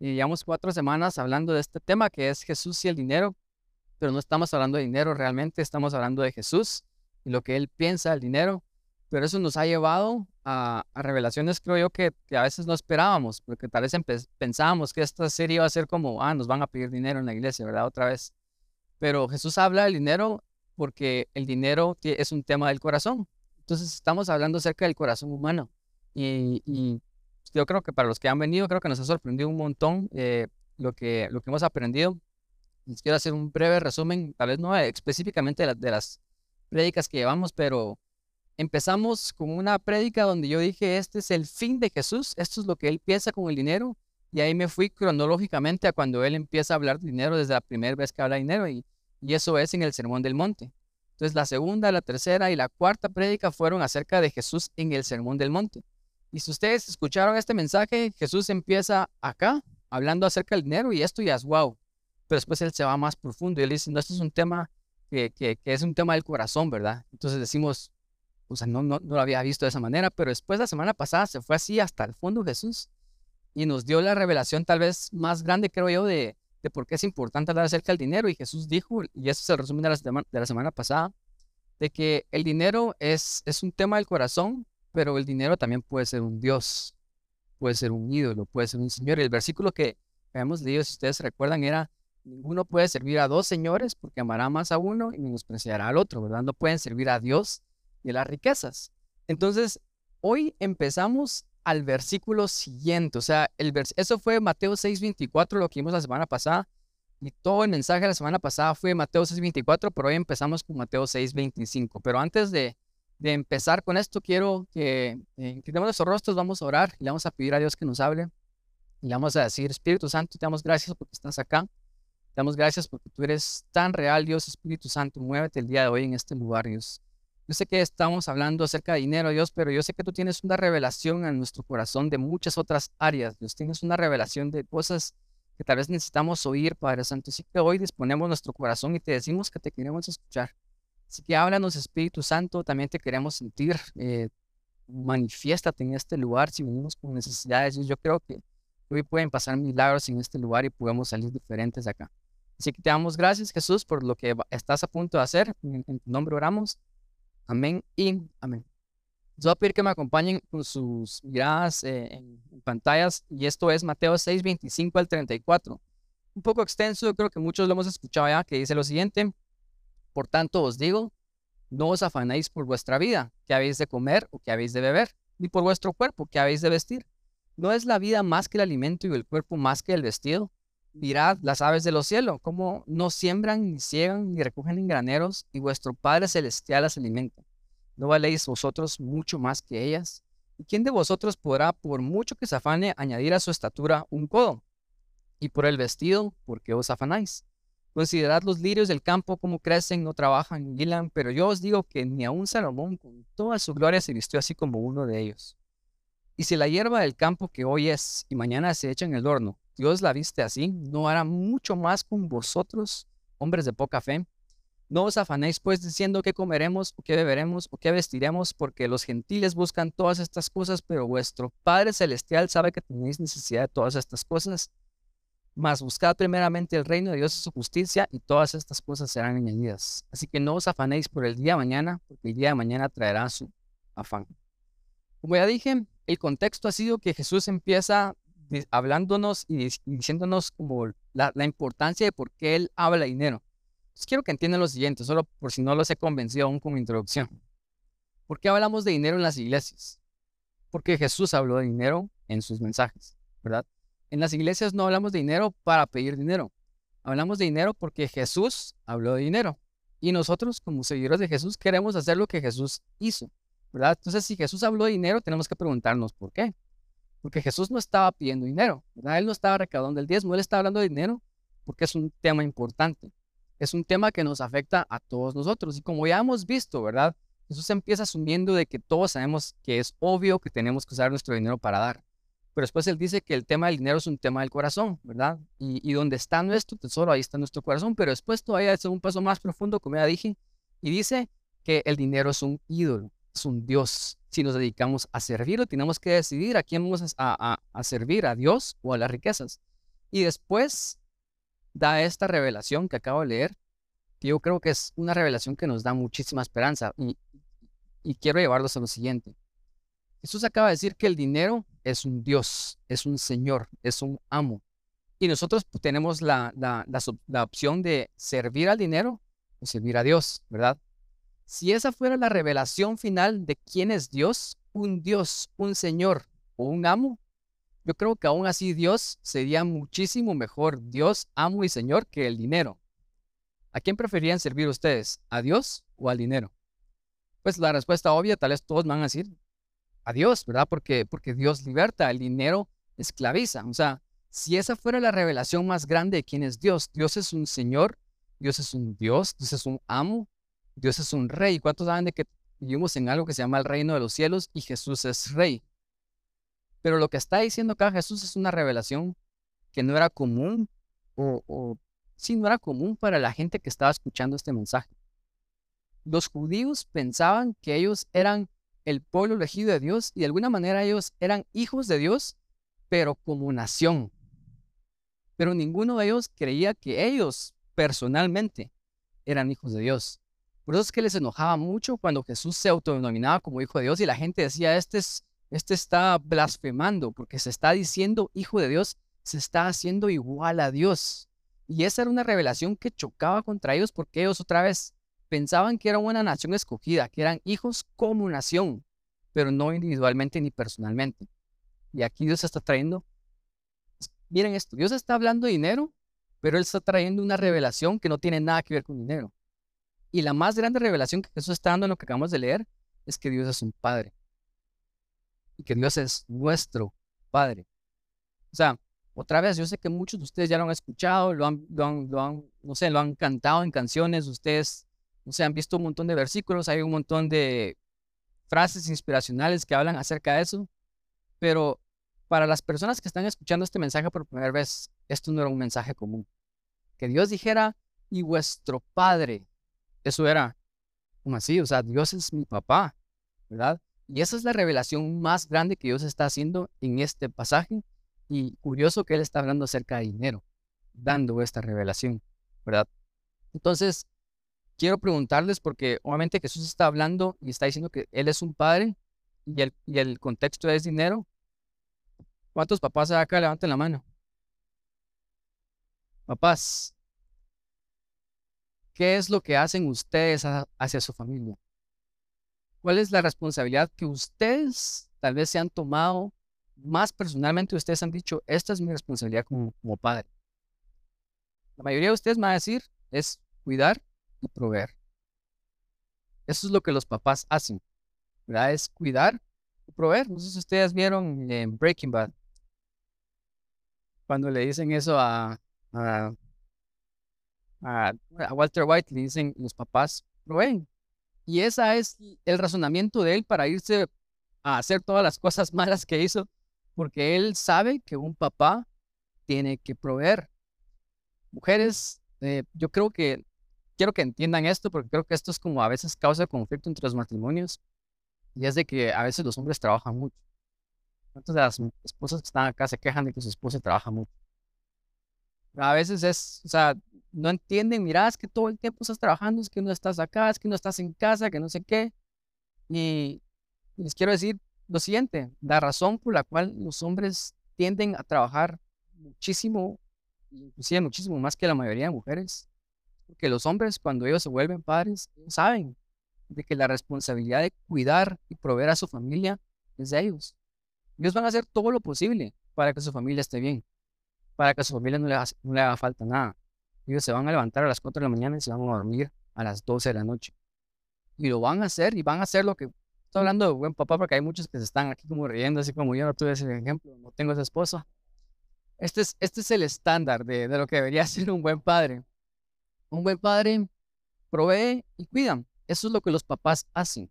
Y llevamos cuatro semanas hablando de este tema que es Jesús y el dinero, pero no estamos hablando de dinero realmente, estamos hablando de Jesús y lo que Él piensa del dinero. Pero eso nos ha llevado a, revelaciones, creo yo, que, a veces no esperábamos, porque tal vez pensábamos que esta serie iba a ser como, ah, nos van a pedir dinero en la iglesia, ¿verdad? Otra vez. Pero Jesús habla del dinero porque el dinero es un tema del corazón. Entonces estamos hablando acerca del corazón humano. Y, yo creo que para los que han venido, creo que nos ha sorprendido un montón eh, lo, que, lo que hemos aprendido. Les quiero hacer un breve resumen, tal vez no específicamente de, de las prédicas que llevamos, pero empezamos con una prédica donde yo dije, este es el fin de Jesús, esto es lo que él piensa con el dinero. Y ahí me fui cronológicamente a cuando él empieza a hablar de dinero desde la primera vez que habla de dinero. Y, y eso es en el Sermón del Monte. Entonces la segunda, la tercera y la cuarta prédica fueron acerca de Jesús en el Sermón del Monte. Y si ustedes escucharon este mensaje, Jesús empieza acá hablando acerca del dinero y esto ya es wow. Pero después él se va más profundo y él dice, no, esto es un tema que, que, es un tema del corazón, ¿verdad? Entonces decimos, o sea, no, no, no lo había visto de esa manera, pero después la semana pasada se fue así hasta el fondo Jesús y nos dio la revelación tal vez más grande, creo yo, de, de por qué es importante hablar acerca del dinero. Y Jesús dijo, y eso es el resumen de la, de la semana pasada, de que el dinero es, es un tema del corazón, pero el dinero también puede ser un Dios, puede ser un ídolo, puede ser un Señor. Y el versículo que hemos leído, si ustedes recuerdan, era, ninguno puede servir a dos señores porque amará más a uno y menospreciará al otro, ¿verdad? No pueden servir a Dios de las riquezas. Entonces, hoy empezamos al versículo siguiente, o sea, el eso fue Mateo 6:24, lo que vimos la semana pasada, y todo el mensaje de la semana pasada fue Mateo 6:24, pero hoy empezamos con Mateo 6:25. Pero antes de, de, empezar con esto, quiero que eh, tenemos nuestros rostros, vamos a orar y le vamos a pedir a Dios que nos hable. Y le vamos a decir, Espíritu Santo, te damos gracias porque estás acá. Te damos gracias porque tú eres tan real, Dios, Espíritu Santo. Muévete el día de hoy en este lugar, Dios. Yo sé que estamos hablando acerca de dinero, Dios, pero yo sé que tú tienes una revelación en nuestro corazón de muchas otras áreas. Dios, tienes una revelación de cosas que tal vez necesitamos oír, Padre Santo. Así que hoy disponemos nuestro corazón y te decimos que te queremos escuchar. Así que háblanos, Espíritu Santo, también te queremos sentir. Eh, manifiéstate en este lugar si venimos con necesidades. Yo creo que hoy pueden pasar milagros en este lugar y podemos salir diferentes de acá. Así que te damos gracias, Jesús, por lo que estás a punto de hacer. En, en tu nombre oramos. Amén y amén. Yo voy a pedir que me acompañen con sus miradas eh, en, pantallas y esto es Mateo 6, 25 al 34. Un poco extenso, creo que muchos lo hemos escuchado ya, que dice lo siguiente. Por tanto os digo, no os afanéis por vuestra vida, que habéis de comer o que habéis de beber, ni por vuestro cuerpo, que habéis de vestir. ¿No es la vida más que el alimento y el cuerpo más que el vestido? Mirad las aves de los cielos, como no siembran, ni ciegan, ni recogen en graneros, y vuestro Padre Celestial las alimenta. ¿No valéis vosotros mucho más que ellas? ¿Y quién de vosotros podrá, por mucho que se afane, añadir a su estatura un codo? Y por el vestido, ¿por qué os afanáis? Considerad los lirios del campo, como crecen, no trabajan ni hilan, pero yo os digo que ni aun Salomón con toda su gloria se vistió así como uno de ellos. Y si la hierba del campo que hoy es y mañana se echa en el horno, Dios la viste así, no hará mucho más con vosotros, hombres de poca fe. No os afanéis pues diciendo qué comeremos o qué beberemos o qué vestiremos, porque los gentiles buscan todas estas cosas, pero vuestro Padre Celestial sabe que tenéis necesidad de todas estas cosas. Mas buscad primeramente el reino de Dios y su justicia, y todas estas cosas serán añadidas. Así que no os afanéis por el día de mañana, porque el día de mañana traerá su afán. Como ya dije, el contexto ha sido que Jesús empieza hablándonos y diciéndonos como la, importancia de por qué él habla de dinero. Pues quiero que entiendan lo siguiente, solo por si no los he convencido aún como introducción. ¿Por qué hablamos de dinero en las iglesias? Porque Jesús habló de dinero en sus mensajes, ¿verdad? En las iglesias no hablamos de dinero para pedir dinero. Hablamos de dinero porque Jesús habló de dinero. Y nosotros, como seguidores de Jesús, queremos hacer lo que Jesús hizo, ¿verdad? Entonces, si Jesús habló de dinero, tenemos que preguntarnos por qué. Porque Jesús no estaba pidiendo dinero. Él no estaba recaudando el diezmo, él estaba hablando de dinero porque es un tema importante. Es un tema que nos afecta a todos nosotros. Y como ya hemos visto, ¿verdad? Jesús empieza asumiendo de que todos sabemos que es obvio que tenemos que usar nuestro dinero para dar. Pero después él dice que el tema del dinero es un tema del corazón, ¿verdad? Y, donde está nuestro tesoro, ahí está nuestro corazón. Pero después todavía es un paso más profundo, como ya dije, y dice que el dinero es un ídolo es un Dios. Si nos dedicamos a servirlo, tenemos que decidir a quién vamos a, servir, a Dios o a las riquezas. Y después da esta revelación que acabo de leer, que yo creo que es una revelación que nos da muchísima esperanza. Y quiero llevarlos a lo siguiente. Jesús acaba de decir que el dinero es un Dios, es un Señor, es un amo. Y nosotros tenemos la, la, la, opción de servir al dinero o servir a Dios, ¿verdad? Si esa fuera la revelación final de quién es Dios, un Dios, un Señor o un amo, yo creo que aún así Dios sería muchísimo mejor Dios, amo y Señor que el dinero. ¿A quién preferían servir ustedes? ¿A Dios o al dinero? Pues la respuesta obvia, tal vez todos van a decir a Dios, ¿verdad? Porque, porque Dios liberta, el dinero esclaviza. O sea, si esa fuera la revelación más grande de quién es Dios, Dios es un Señor, Dios es un Dios, Dios es un amo, Dios es un rey. ¿Cuántos saben de que vivimos en algo que se llama el reino de los cielos y Jesús es rey? Pero lo que está diciendo acá Jesús es una revelación que no era común o, o sí, no era común para la gente que estaba escuchando este mensaje. Los judíos pensaban que ellos eran el pueblo elegido de Dios y de alguna manera ellos eran hijos de Dios, pero como nación. Pero ninguno de ellos creía que ellos personalmente eran hijos de Dios. Por eso es que les enojaba mucho cuando Jesús se autodenominaba como hijo de Dios y la gente decía, este, es, este está blasfemando porque se está diciendo hijo de Dios, se está haciendo igual a Dios. Y esa era una revelación que chocaba contra ellos porque ellos otra vez pensaban que eran una nación escogida, que eran hijos como nación, pero no individualmente ni personalmente. Y aquí Dios está trayendo, miren esto, Dios está hablando de dinero, pero Él está trayendo una revelación que no tiene nada que ver con dinero. Y la más grande revelación que Jesús está dando en lo que acabamos de leer es que Dios es un Padre. Y que Dios es nuestro Padre. O sea, otra vez, yo sé que muchos de ustedes ya lo han escuchado, lo han, lo han, lo han, no sé, lo han cantado en canciones, ustedes, sé, han visto un montón de versículos, hay un montón de frases inspiracionales que hablan acerca de eso, pero para las personas que están escuchando este mensaje por primera vez, esto no era un mensaje común. Que Dios dijera, y vuestro Padre eso era como así, o sea, Dios es mi papá, ¿verdad? Y esa es la revelación más grande que Dios está haciendo en este pasaje. Y curioso que Él está hablando acerca de dinero, dando esta revelación, ¿verdad? Entonces, quiero preguntarles, porque obviamente Jesús está hablando y está diciendo que Él es un padre y el, y el contexto es dinero. ¿Cuántos papás hay acá? Levanten la mano. Papás, ¿Qué es lo que hacen ustedes hacia su familia? ¿Cuál es la responsabilidad que ustedes tal vez se han tomado más personalmente? Ustedes han dicho, esta es mi responsabilidad como, padre. La mayoría de ustedes me va a decir es cuidar y proveer. Eso es lo que los papás hacen, ¿verdad? Es cuidar y proveer. No sé si ustedes vieron en Breaking Bad, cuando le dicen eso a a, Walter White le dicen los papás proveen. Y ese es el razonamiento de él para irse a hacer todas las cosas malas que hizo, porque él sabe que un papá tiene que proveer. Mujeres, eh, yo creo que quiero que entiendan esto, porque creo que esto es como a veces causa conflicto entre los matrimonios, y es de que a veces los hombres trabajan mucho. Entonces las esposas que están acá se quejan de que su esposa trabaja mucho? A veces es, o sea, no entienden, mira, es que todo el tiempo estás trabajando, es que no estás acá, es que no estás en casa, que no sé qué. Y les quiero decir lo siguiente, la razón por la cual los hombres tienden a trabajar muchísimo, inclusive muchísimo más que la mayoría de mujeres, porque los hombres cuando ellos se vuelven padres saben de que la responsabilidad de cuidar y proveer a su familia es de ellos. Ellos van a hacer todo lo posible para que su familia esté bien, para que a su familia no le, no le haga falta nada. Ellos se van a levantar a las 4 de la mañana y se van a dormir a las 12 de la noche. Y lo van a hacer y van a hacer lo que... Estoy hablando de buen papá porque hay muchos que se están aquí como riendo, así como yo no tuve ese ejemplo, no tengo esa esposa. Este es, este es el estándar de, de lo que debería ser un buen padre. Un buen padre provee y cuida. Eso es lo que los papás hacen.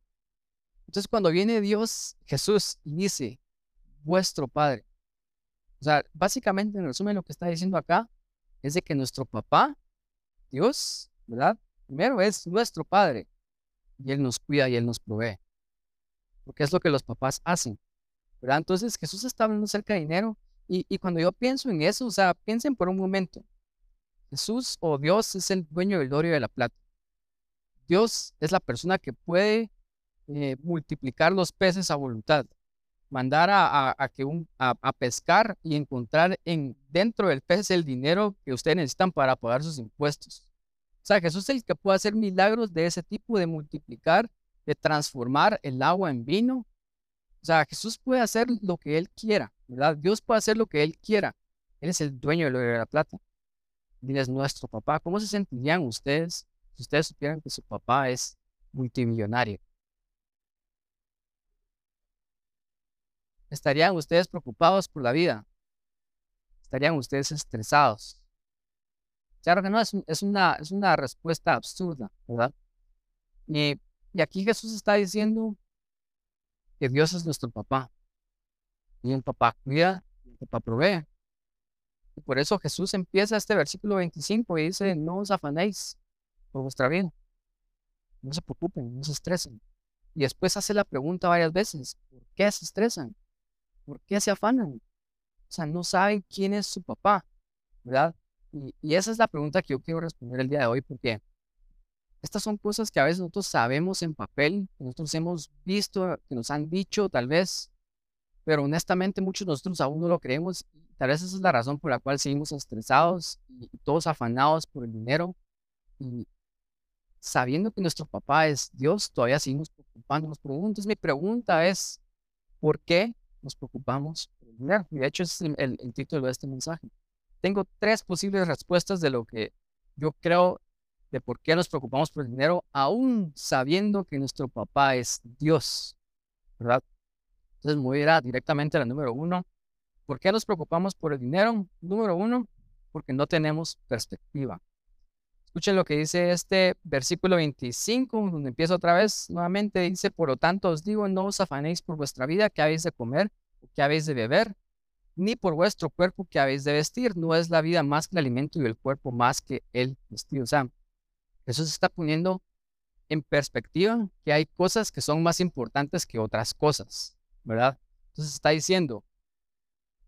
Entonces cuando viene Dios, Jesús, y dice, vuestro Padre. O sea, básicamente en resumen lo que está diciendo acá es de que nuestro papá, Dios, ¿verdad? Primero es nuestro Padre y Él nos cuida y Él nos provee. Porque es lo que los papás hacen. ¿verdad? Entonces Jesús está hablando acerca de dinero Y, y cuando yo pienso en eso, o sea, piensen por un momento. Jesús o Dios es el dueño del oro y de la plata. Dios es la persona que puede eh, multiplicar los peces a voluntad, mandar a, a, a, pescar y encontrar en, dentro del pez el dinero que ustedes necesitan para pagar sus impuestos. O sea, Jesús es el que puede hacer milagros de ese tipo, de multiplicar, de transformar el agua en vino. O sea, Jesús puede hacer lo que Él quiera, ¿verdad? Dios puede hacer lo que Él quiera. Él es el dueño de la plata. Él es nuestro papá. ¿Cómo se sentirían ustedes si ustedes supieran que su papá es multimillonario? ¿Estarían ustedes preocupados por la vida? ¿Estarían ustedes estresados? Claro que no, es, es, una, es una respuesta absurda, ¿verdad? Y, y aquí Jesús está diciendo que Dios es nuestro papá. Y el papá cuida, el papá provee. Y por eso Jesús empieza este versículo 25 y dice, no os afanéis por vuestra vida. No se preocupen, no se estresen. Y después hace la pregunta varias veces, ¿por qué se estresan? ¿Por qué se afanan? O sea, no saben quién es su papá, ¿verdad? Y, esa es la pregunta que yo quiero responder el día de hoy, porque estas son cosas que a veces nosotros sabemos en papel, que nosotros hemos visto, que nos han dicho tal vez, pero honestamente muchos de nosotros aún no lo creemos. Tal vez esa es la razón por la cual seguimos estresados y todos afanados por el dinero. Y sabiendo que nuestro papá es Dios, todavía seguimos preocupándonos por Entonces mi pregunta es, ¿por qué nos preocupamos por el dinero. Y de hecho es el, título de este mensaje. Tengo tres posibles respuestas de lo que yo creo de por qué nos preocupamos por el dinero, aún sabiendo que nuestro papá es Dios, ¿verdad? Entonces voy a ir directamente a la número uno. ¿Por qué nos preocupamos por el dinero? Número uno, porque no tenemos perspectiva. Escuchen lo que dice este versículo 25, donde empieza otra vez nuevamente. Dice, por lo tanto os digo, no os afanéis por vuestra vida, que habéis de comer, o que habéis de beber, ni por vuestro cuerpo, que habéis de vestir. No es la vida más que el alimento y el cuerpo más que el vestido. O sea, Jesús está poniendo en perspectiva que hay cosas que son más importantes que otras cosas, ¿verdad? Entonces está diciendo,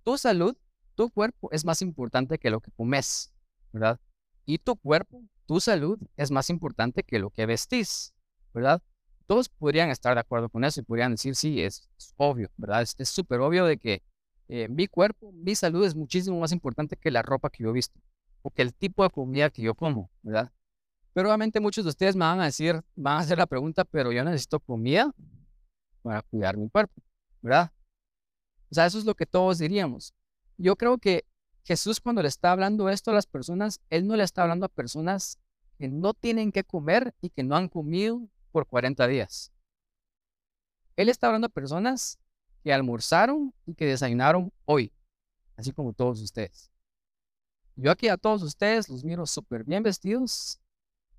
tu salud, tu cuerpo es más importante que lo que comes, ¿verdad? Y tu cuerpo tu salud es más importante que lo que vestís, ¿verdad? Todos podrían estar de acuerdo con eso y podrían decir, sí, es, obvio, ¿verdad? Es súper obvio de que eh, mi cuerpo, mi salud es muchísimo más importante que la ropa que yo visto o que el tipo de comida que yo como, ¿verdad? Pero obviamente muchos de ustedes me van a decir, van a hacer la pregunta, pero yo necesito comida para cuidar mi cuerpo, ¿verdad? O sea, eso es lo que todos diríamos. Yo creo que Jesús cuando le está hablando esto a las personas, Él no le está hablando a personas que no tienen que comer y que no han comido por 40 días. Él está hablando a personas que almorzaron y que desayunaron hoy, así como todos ustedes. Yo aquí a todos ustedes los miro súper bien vestidos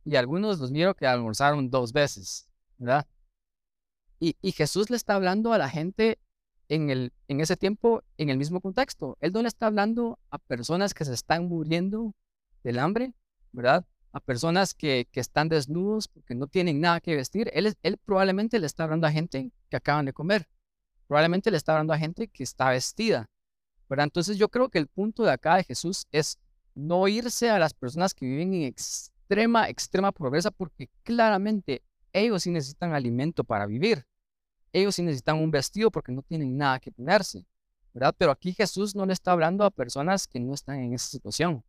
y algunos los miro que almorzaron dos veces, ¿verdad? Y, y Jesús le está hablando a la gente en, el, en ese tiempo en el mismo contexto. Él no le está hablando a personas que se están muriendo del hambre, ¿verdad? A personas que, que están desnudos porque no tienen nada que vestir. Él, él probablemente le está hablando a gente que acaban de comer. Probablemente le está hablando a gente que está vestida. ¿verdad? Entonces yo creo que el punto de acá de Jesús es no irse a las personas que viven en extrema, extrema pobreza porque claramente ellos sí necesitan alimento para vivir ellos sí necesitan un vestido porque no tienen nada que ponerse, ¿verdad? Pero aquí Jesús no le está hablando a personas que no están en esa situación.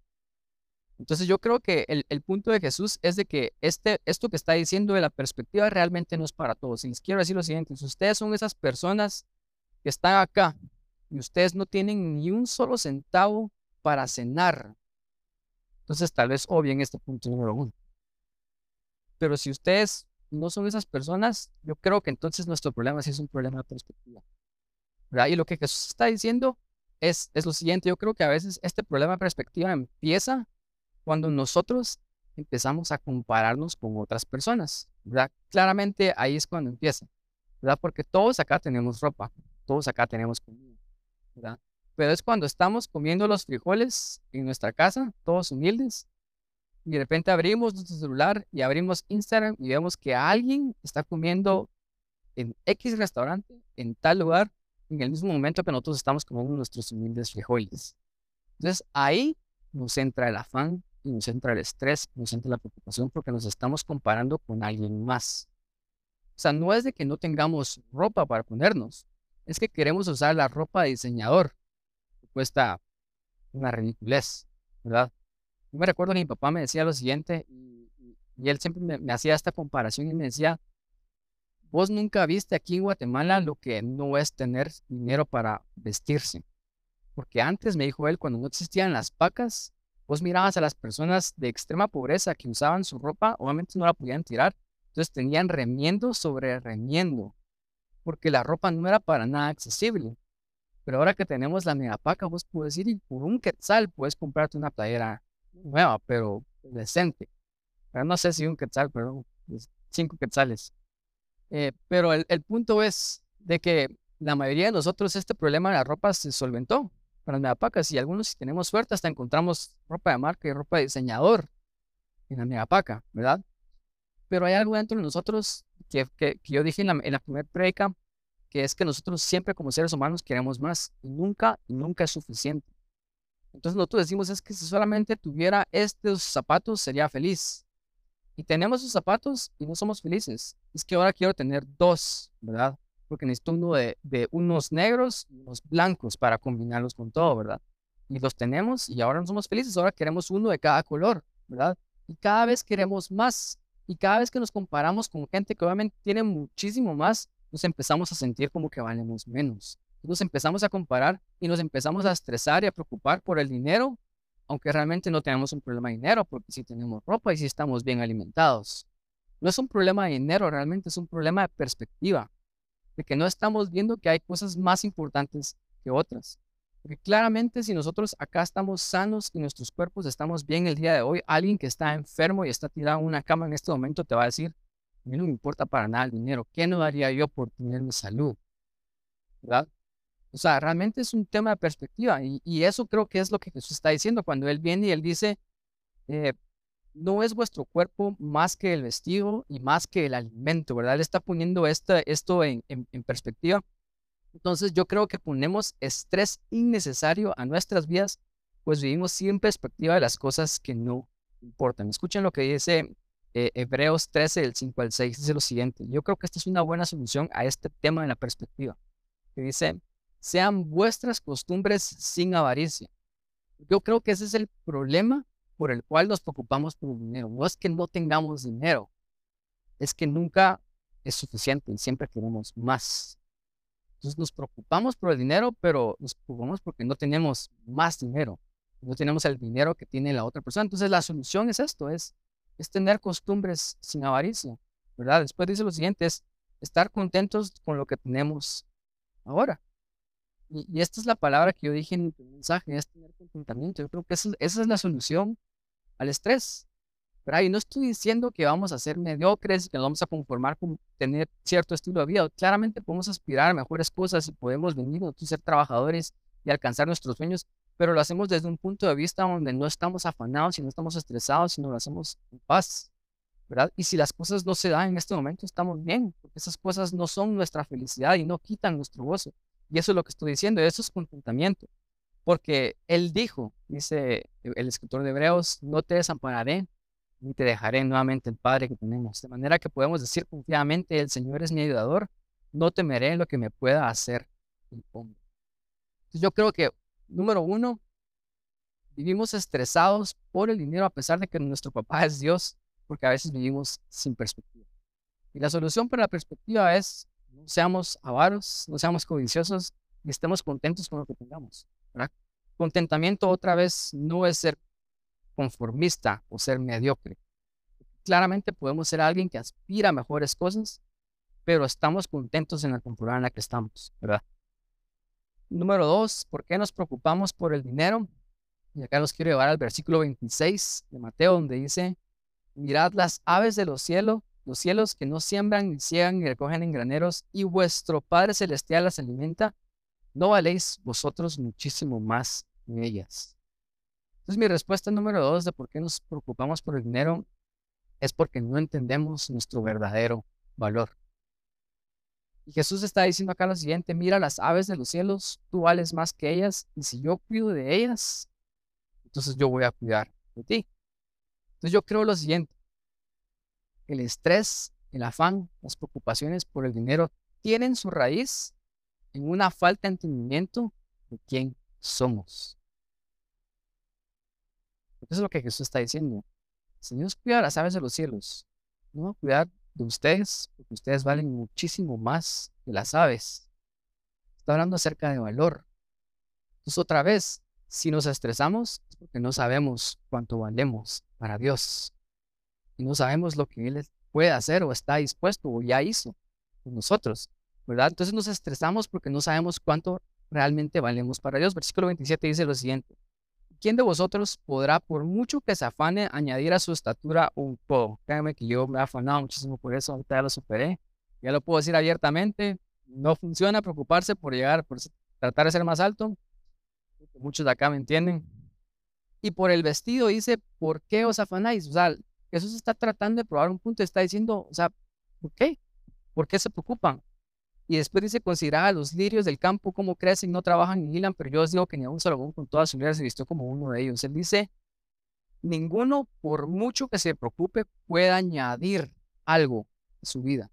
Entonces yo creo que el, punto de Jesús es de que este, esto que está diciendo de la perspectiva realmente no es para todos. Y les quiero decir lo siguiente, si ustedes son esas personas que están acá y ustedes no tienen ni un solo centavo para cenar, entonces tal vez obvien este punto número uno. Pero si ustedes no son esas personas, yo creo que entonces nuestro problema sí es un problema de perspectiva. ¿verdad? Y lo que Jesús está diciendo es, lo siguiente, yo creo que a veces este problema de perspectiva empieza cuando nosotros empezamos a compararnos con otras personas. Claramente ahí es cuando empieza. Porque todos acá tenemos ropa, todos acá tenemos comida. Pero es cuando estamos comiendo los frijoles en nuestra casa, todos humildes, y de repente abrimos nuestro celular y abrimos Instagram y vemos que alguien está comiendo en X restaurante, en tal lugar, en el mismo momento que nosotros estamos comiendo nuestros humildes frijoles. Entonces ahí nos entra el afán y nos entra el estrés, nos entra la preocupación porque nos estamos comparando con alguien más. O sea, no es de que no tengamos ropa para ponernos, es que queremos usar la ropa de diseñador, cuesta una ridiculez, ¿verdad? Yo me recuerdo que mi papá me decía lo siguiente, y, él siempre me, hacía esta comparación y me decía, vos nunca viste aquí en Guatemala lo que no es tener dinero para vestirse. Porque antes, me dijo él, cuando no existían las pacas, vos mirabas a las personas de extrema pobreza que usaban su ropa, obviamente no la podían tirar, entonces tenían remiendo sobre remiendo, porque la ropa no era para nada accesible. Pero ahora que tenemos la megapaca, vos puedes ir y por un quetzal puedes comprarte una playera nueva, pero decente. Pero no sé si un quetzal, pero cinco quetzales. Eh, pero el, el, punto es de que la mayoría de nosotros este problema de la ropa se solventó para las megapacas y algunos si tenemos suerte hasta encontramos ropa de marca y ropa de diseñador en la megapaca, ¿verdad? Pero hay algo dentro de nosotros que, que, que yo dije en la, en la primera predica, que es que nosotros siempre como seres humanos queremos más y nunca, y nunca es suficiente. Entonces nosotros decimos es que si solamente tuviera estos zapatos sería feliz. Y tenemos esos zapatos y no somos felices. Es que ahora quiero tener dos, ¿verdad? Porque necesito uno de, de unos negros y unos blancos para combinarlos con todo, ¿verdad? Y los tenemos y ahora no somos felices. Ahora queremos uno de cada color, ¿verdad? Y cada vez queremos más. Y cada vez que nos comparamos con gente que obviamente tiene muchísimo más, nos empezamos a sentir como que valemos menos. Nos empezamos a comparar y nos empezamos a estresar y a preocupar por el dinero, aunque realmente no tenemos un problema de dinero, porque si tenemos ropa y si estamos bien alimentados. No es un problema de dinero, realmente es un problema de perspectiva, de que no estamos viendo que hay cosas más importantes que otras. Porque claramente si nosotros acá estamos sanos y nuestros cuerpos estamos bien el día de hoy, alguien que está enfermo y está tirado en una cama en este momento te va a decir, a mí no me importa para nada el dinero. ¿Qué no daría yo por tener mi salud? ¿Verdad? O sea, realmente es un tema de perspectiva y, y eso creo que es lo que Jesús está diciendo cuando Él viene y Él dice, eh, no es vuestro cuerpo más que el vestido y más que el alimento, ¿verdad? Él está poniendo esto en, en, en perspectiva. Entonces yo creo que ponemos estrés innecesario a nuestras vidas, pues vivimos sin perspectiva de las cosas que no importan. Escuchen lo que dice eh, Hebreos 13, del 5 al 6, dice lo siguiente. Yo creo que esta es una buena solución a este tema en la perspectiva. Que dice, sean vuestras costumbres sin avaricia. Yo creo que ese es el problema por el cual nos preocupamos por el dinero. No es que no tengamos dinero, es que nunca es suficiente y siempre queremos más. Entonces nos preocupamos por el dinero, pero nos preocupamos porque no tenemos más dinero. No tenemos el dinero que tiene la otra persona. Entonces la solución es esto, es tener costumbres sin avaricia, ¿verdad? Después dice lo siguiente, es estar contentos con lo que tenemos ahora. Y, esta es la palabra que yo dije en el mensaje, es tener contentamiento. Yo creo que esa, es la solución al estrés. Pero y no estoy diciendo que vamos a ser mediocres, que nos vamos a conformar con tener cierto estilo de vida. Claramente podemos aspirar a mejores cosas y podemos venir a ser trabajadores y alcanzar nuestros sueños, pero lo hacemos desde un punto de vista donde no estamos afanados y no estamos estresados, sino lo hacemos en paz, ¿verdad? Y si las cosas no se dan en este momento, estamos bien, porque esas cosas no son nuestra felicidad y no quitan nuestro gozo. Y eso es lo que estoy diciendo, eso es contentamiento. Porque Él dijo, dice el escritor de Hebreos, no te desampararé ni te dejaré nuevamente el Padre que tenemos. De manera que podemos decir confiadamente, el Señor es mi ayudador, no temeré lo que me pueda hacer el hombre. Yo creo que Número uno, vivimos estresados por el dinero a pesar de que nuestro papá es Dios, porque a veces vivimos sin perspectiva. Y la solución para la perspectiva es no seamos avaros, no seamos codiciosos y estemos contentos con lo que tengamos. Contentamiento otra vez no es ser conformista o ser mediocre. Claramente podemos ser alguien que aspira a mejores cosas, pero estamos contentos en la temporada en la que estamos, ¿verdad? Número dos, ¿por qué nos preocupamos por el dinero? Y acá los quiero llevar al versículo 26 de Mateo, donde dice, mirad las aves de los cielos, los cielos que no siembran, ni ciegan, ni recogen en graneros, y vuestro Padre Celestial las alimenta, ¿no valéis vosotros muchísimo más que ellas? Entonces mi respuesta número dos de por qué nos preocupamos por el dinero es porque no entendemos nuestro verdadero valor. Y Jesús está diciendo acá lo siguiente, mira las aves de los cielos, tú vales más que ellas, y si yo cuido de ellas, entonces yo voy a cuidar de ti. Entonces yo creo lo siguiente, el estrés, el afán, las preocupaciones por el dinero tienen su raíz en una falta de entendimiento de quién somos. Eso es lo que Jesús está diciendo. Si Dios cuida las aves de los cielos, no va a cuidar de ustedes, porque ustedes valen muchísimo más que las aves. Está hablando acerca de valor. Entonces, otra vez, si nos estresamos, es porque no sabemos cuánto valemos para Dios. Y no sabemos lo que Él puede hacer o está dispuesto o ya hizo con nosotros, ¿verdad? Entonces nos estresamos porque no sabemos cuánto realmente valemos para Dios. Versículo 27 dice lo siguiente. ¿quién de vosotros podrá, por mucho que se afane, añadir a su estatura un poco? Créanme que yo me he afanado muchísimo por eso, ahorita ya lo superé. Ya lo puedo decir abiertamente. No funciona preocuparse por llegar, por tratar de ser más alto. Muchos de acá me entienden. Y por el vestido dice, ¿por qué os afanáis? O sea, Jesús está tratando de probar un punto, está diciendo, o sea, ¿por qué? ¿Por qué se preocupan? Y después dice, considerad a los lirios del campo, cómo crecen, no trabajan ni hilan, pero yo os digo que ni un Salomón con toda su vida se vistió como uno de ellos. Él dice, ninguno, por mucho que se preocupe, puede añadir algo a su vida.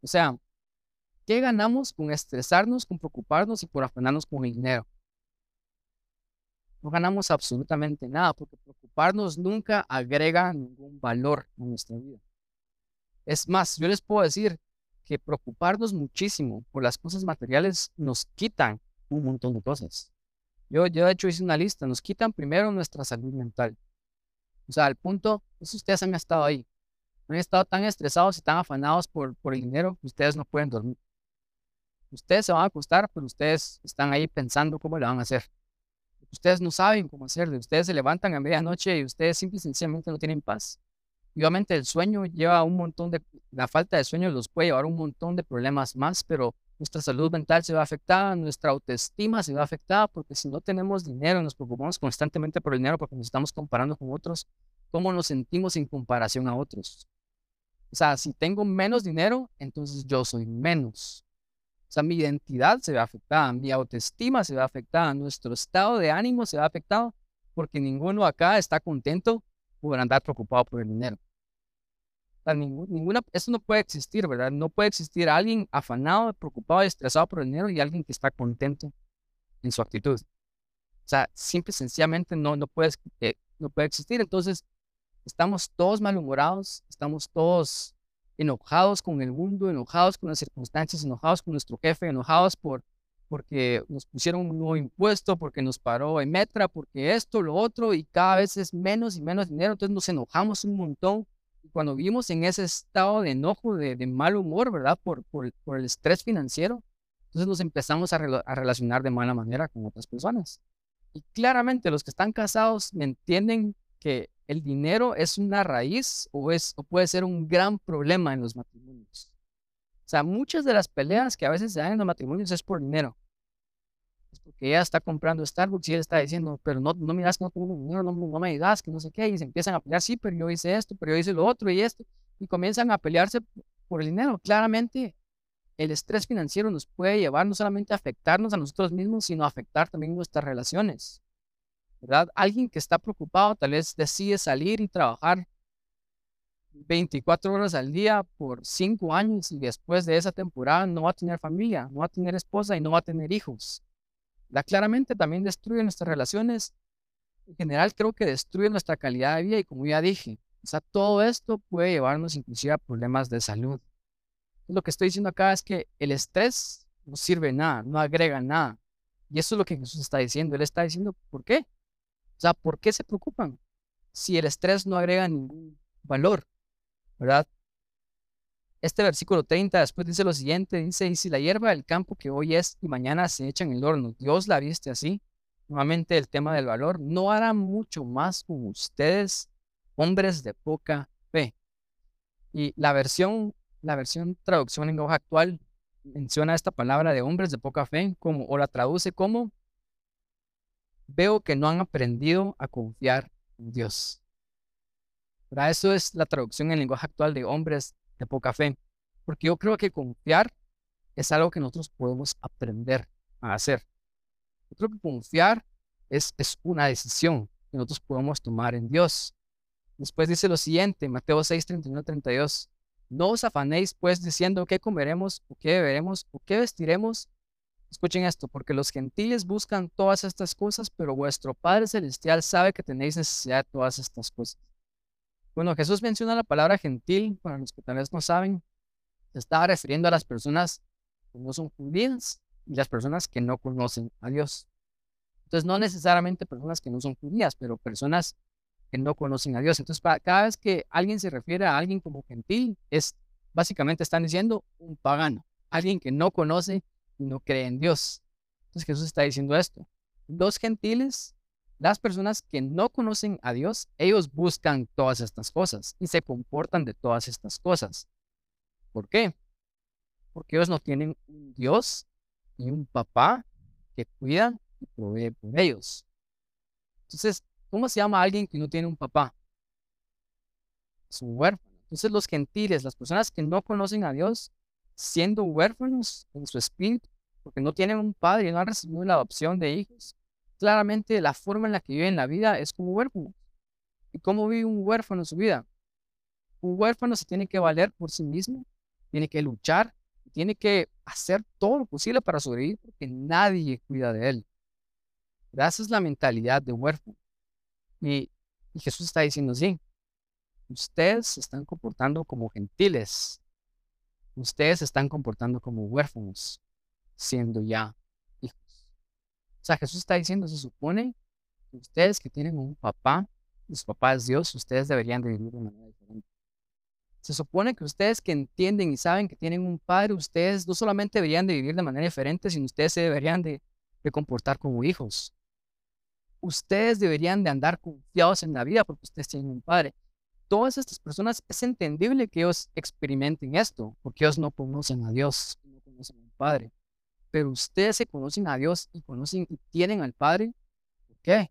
O sea, ¿qué ganamos con estresarnos, con preocuparnos y por afanarnos con el dinero? No ganamos absolutamente nada, porque preocuparnos nunca agrega ningún valor a nuestra vida. Es más, yo les puedo decir, que preocuparnos muchísimo por las cosas materiales nos quitan un montón de cosas. Yo, yo de hecho hice una lista, nos quitan primero nuestra salud mental. O sea, al punto, pues ustedes han estado ahí. Han estado tan estresados y tan afanados por, por el dinero que ustedes no pueden dormir. Ustedes se van a acostar, pero ustedes están ahí pensando cómo le van a hacer. Ustedes no saben cómo hacerlo. Ustedes se levantan a medianoche y ustedes simple y sencillamente no tienen paz obviamente el sueño lleva un montón de, la falta de sueño los puede llevar un montón de problemas más, pero nuestra salud mental se va afectada, nuestra autoestima se va afectada, porque si no tenemos dinero, nos preocupamos constantemente por el dinero porque nos estamos comparando con otros, ¿cómo nos sentimos en comparación a otros? O sea, si tengo menos dinero, entonces yo soy menos. O sea, mi identidad se ve afectada, mi autoestima se ve afectada, nuestro estado de ánimo se ve afectado, porque ninguno acá está contento por andar preocupado por el dinero ninguna, eso no puede existir, ¿verdad? No puede existir alguien afanado, preocupado estresado por el dinero y alguien que está contento en su actitud. O sea, simple y sencillamente no, no, puede, eh, no puede existir. Entonces, estamos todos malhumorados, estamos todos enojados con el mundo, enojados con las circunstancias, enojados con nuestro jefe, enojados por porque nos pusieron un nuevo impuesto, porque nos paró en Metra, porque esto, lo otro, y cada vez es menos y menos dinero, entonces nos enojamos un montón cuando vivimos en ese estado de enojo, de, mal humor, ¿verdad? Por, el estrés financiero, entonces nos empezamos a, relacionar de mala manera con otras personas. Y claramente los que están casados me entienden que el dinero es una raíz o, es, o puede ser un gran problema en los matrimonios. O sea, muchas de las peleas que a veces se dan en los matrimonios es por dinero porque ella está comprando Starbucks y él está diciendo, pero no, no miras que no tengo dinero, no, no, me digas que no sé qué, y se empiezan a pelear, sí, pero yo hice esto, pero yo hice lo otro y esto, y comienzan a pelearse por el dinero. Claramente, el estrés financiero nos puede llevar no solamente a afectarnos a nosotros mismos, sino a afectar también nuestras relaciones. Alguien que está preocupado tal vez decide salir y trabajar 24 horas al día por 5 años y después de esa temporada no va a tener familia, no va a tener esposa y no va a tener hijos. La claramente también destruye nuestras relaciones. En general creo que destruye nuestra calidad de vida y como ya dije, o sea, todo esto puede llevarnos inclusive a problemas de salud. Lo que estoy diciendo acá es que el estrés no sirve nada, no agrega nada. Y eso es lo que Jesús está diciendo. Él está diciendo, ¿por qué? O sea, ¿por qué se preocupan? Si el estrés no agrega ningún valor, ¿verdad? Este versículo 30 después dice lo siguiente, dice, y si la hierba del campo que hoy es y mañana se echa en el horno, Dios la viste así, nuevamente el tema del valor, no hará mucho más con ustedes, hombres de poca fe. Y la versión, la versión traducción en hoja actual menciona esta palabra de hombres de poca fe como, o la traduce como, veo que no han aprendido a confiar en Dios. Para eso es la traducción en lenguaje actual de hombres de poca fe. Porque yo creo que confiar es algo que nosotros podemos aprender a hacer. Yo creo que confiar es, es una decisión que nosotros podemos tomar en Dios. Después dice lo siguiente, Mateo 6, 31, 32. No os afanéis pues diciendo qué comeremos qué beberemos qué vestiremos. Escuchen esto, porque los gentiles buscan todas estas cosas, pero vuestro Padre Celestial sabe que tenéis necesidad de todas estas cosas. Bueno, Jesús menciona la palabra gentil, para los que tal vez no saben, se está refiriendo a las personas que no son judías y las personas que no conocen a Dios. Entonces, no necesariamente personas que no son judías, pero personas que no conocen a Dios. Entonces, cada vez que alguien se refiere a alguien como gentil, es básicamente están diciendo un pagano, alguien que no conoce y no cree en Dios. Entonces Jesús está diciendo esto. Los gentiles, las personas que no conocen a Dios, ellos buscan todas estas cosas y se comportan de todas estas cosas. ¿Por qué? Porque ellos no tienen un Dios y un papá que cuida y provee por ellos. Entonces, ¿Cómo se llama alguien que no tiene un papá? Es un huérfano. Entonces los gentiles, las personas que no conocen a Dios, siendo huérfanos en su espíritu, porque no tienen un padre y no han recibido la adopción de hijos, claramente la forma en la que viven la vida es como huérfano. ¿Y cómo vive un huérfano en su vida? Un huérfano se tiene que valer por sí mismo, tiene que luchar, tiene que hacer todo lo posible para sobrevivir porque nadie cuida de él. Esa es la mentalidad de huérfano. Y, Jesús está diciendo, sí, ustedes se están comportando como gentiles. Ustedes se están comportando como huérfanos, siendo ya hijos. O sea, Jesús está diciendo, se supone que ustedes que tienen un papá, su papá es Dios, ustedes deberían de vivir de manera diferente. Se supone que ustedes que entienden y saben que tienen un padre, ustedes no solamente deberían de vivir de manera diferente, sino ustedes se deberían de comportar como hijos ustedes deberían de andar confiados en la vida porque ustedes tienen un padre. Todas estas personas es entendible que ellos experimenten esto porque ellos no conocen a Dios, no conocen a un padre. Pero ustedes se conocen a Dios y conocen y tienen al padre. ¿Por qué?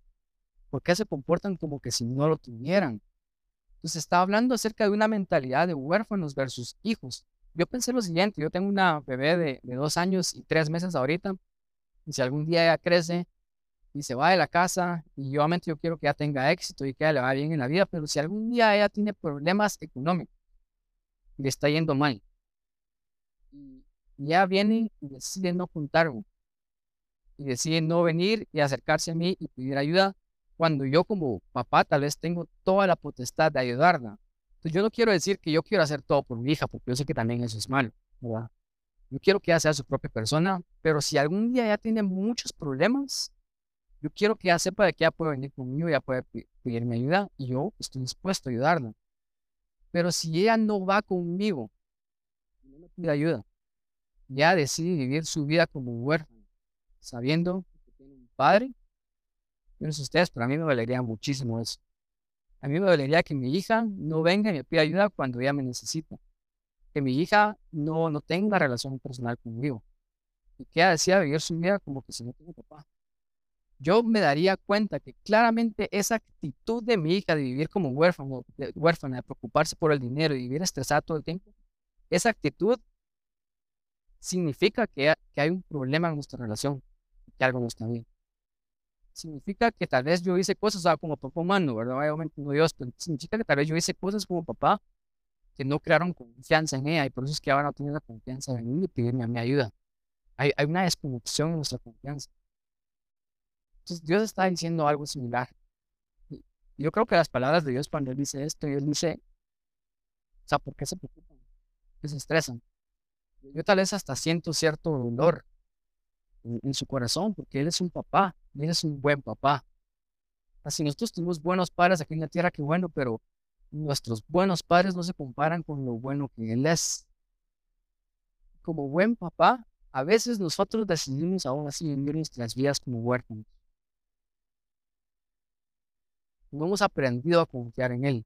¿Por qué se comportan como que si no lo tuvieran? Entonces está hablando acerca de una mentalidad de huérfanos versus hijos. Yo pensé lo siguiente, yo tengo una bebé de, de dos años y tres meses ahorita, y si algún día ella crece y se va de la casa y obviamente yo quiero que ella tenga éxito y que ella le vaya bien en la vida, pero si algún día ella tiene problemas económicos le está yendo mal y ella viene y decide no contarme y decide no venir y acercarse a mí y pedir ayuda cuando yo como papá tal vez tengo toda la potestad de ayudarla. Entonces yo no quiero decir que yo quiero hacer todo por mi hija porque yo sé que también eso es malo, ¿verdad? Yo quiero que ella sea su propia persona, pero si algún día ella tiene muchos problemas, yo quiero que ella sepa de que ella puede venir conmigo, ella puede pedirme ayuda y yo estoy dispuesto a ayudarla. Pero si ella no va conmigo, no me pide ayuda, ya decide vivir su vida como huérfano, sabiendo que tiene un padre. Yo no sé ustedes, pero a mí me valería muchísimo eso. A mí me valería que mi hija no venga y me pida ayuda cuando ella me necesita. Que mi hija no, no tenga relación personal conmigo. Y que ella decida vivir su vida como que si no papá yo me daría cuenta que claramente esa actitud de mi hija de vivir como huérfano, de, huérfana, de preocuparse por el dinero y vivir estresada todo el tiempo, esa actitud significa que, hay un problema en nuestra relación, que algo no está bien. Significa que tal vez yo hice cosas, como papá humano, ¿verdad? Obviamente no Dios, pero significa que tal vez yo hice cosas como papá que no crearon confianza en ella y por eso es que ahora no tiene la confianza de venir y pedirme mi ayuda. Hay, hay una desconexión en nuestra confianza. Entonces Dios está diciendo algo similar. yo creo que las palabras de Dios cuando Él dice esto, Él dice, o sea, ¿por qué se preocupan? ¿Por qué se estresan? Yo tal vez hasta siento cierto dolor en, su corazón porque Él es un papá, Él es un buen papá. Así nosotros tenemos buenos padres aquí en la tierra, qué bueno, pero nuestros buenos padres no se comparan con lo bueno que Él es. Como buen papá, a veces nosotros decidimos aún así vivir nuestras vidas como huérfanos no hemos aprendido a confiar en Él,